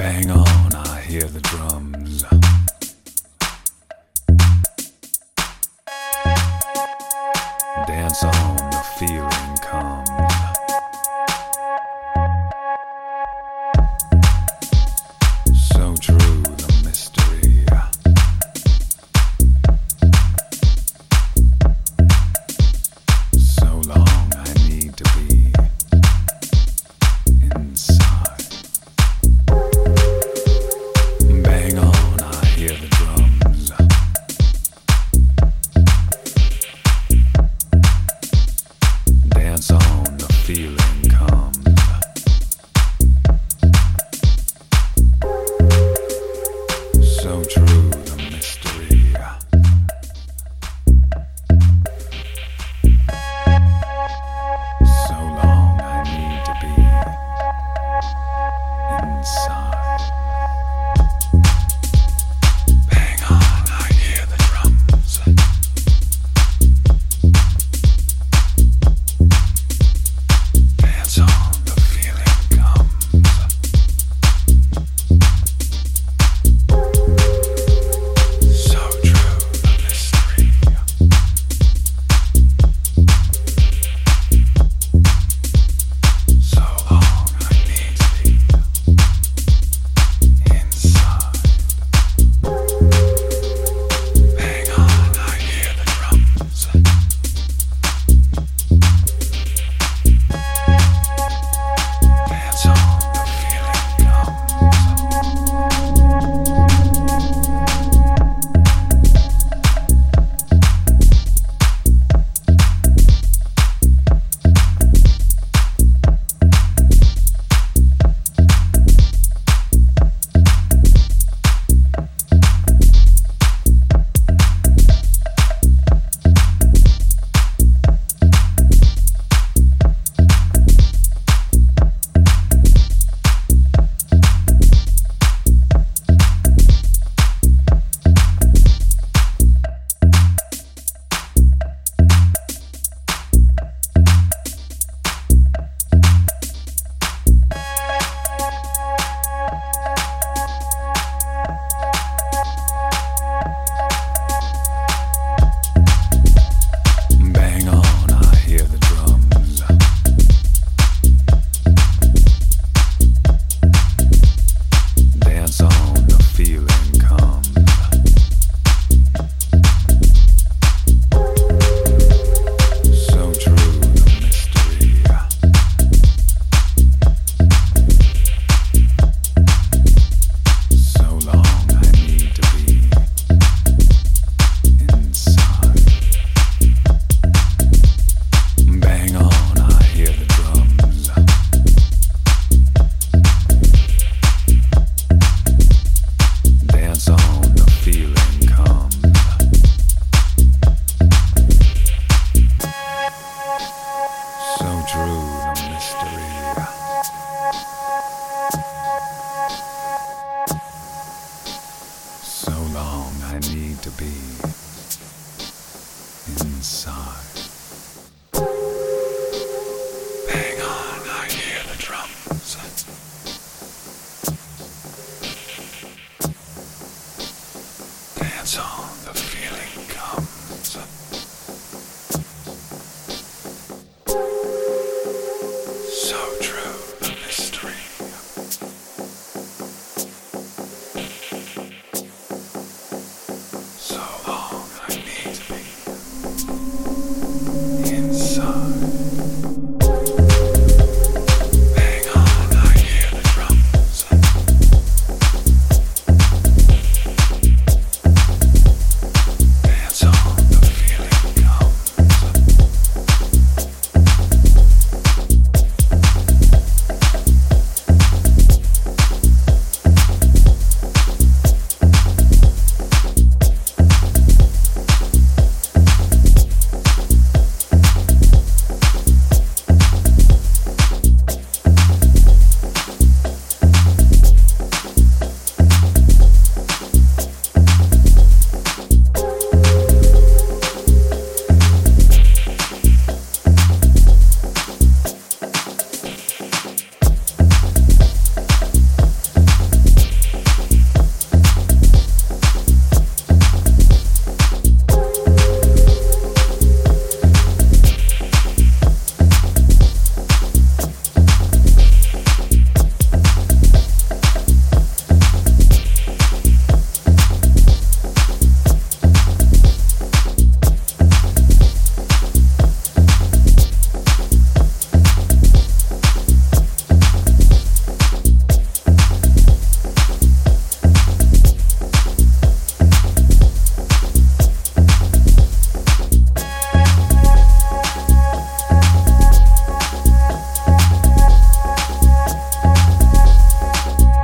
bang on, I hear the drums. Dance on the feeling. be inside. Hang on, I hear the drums.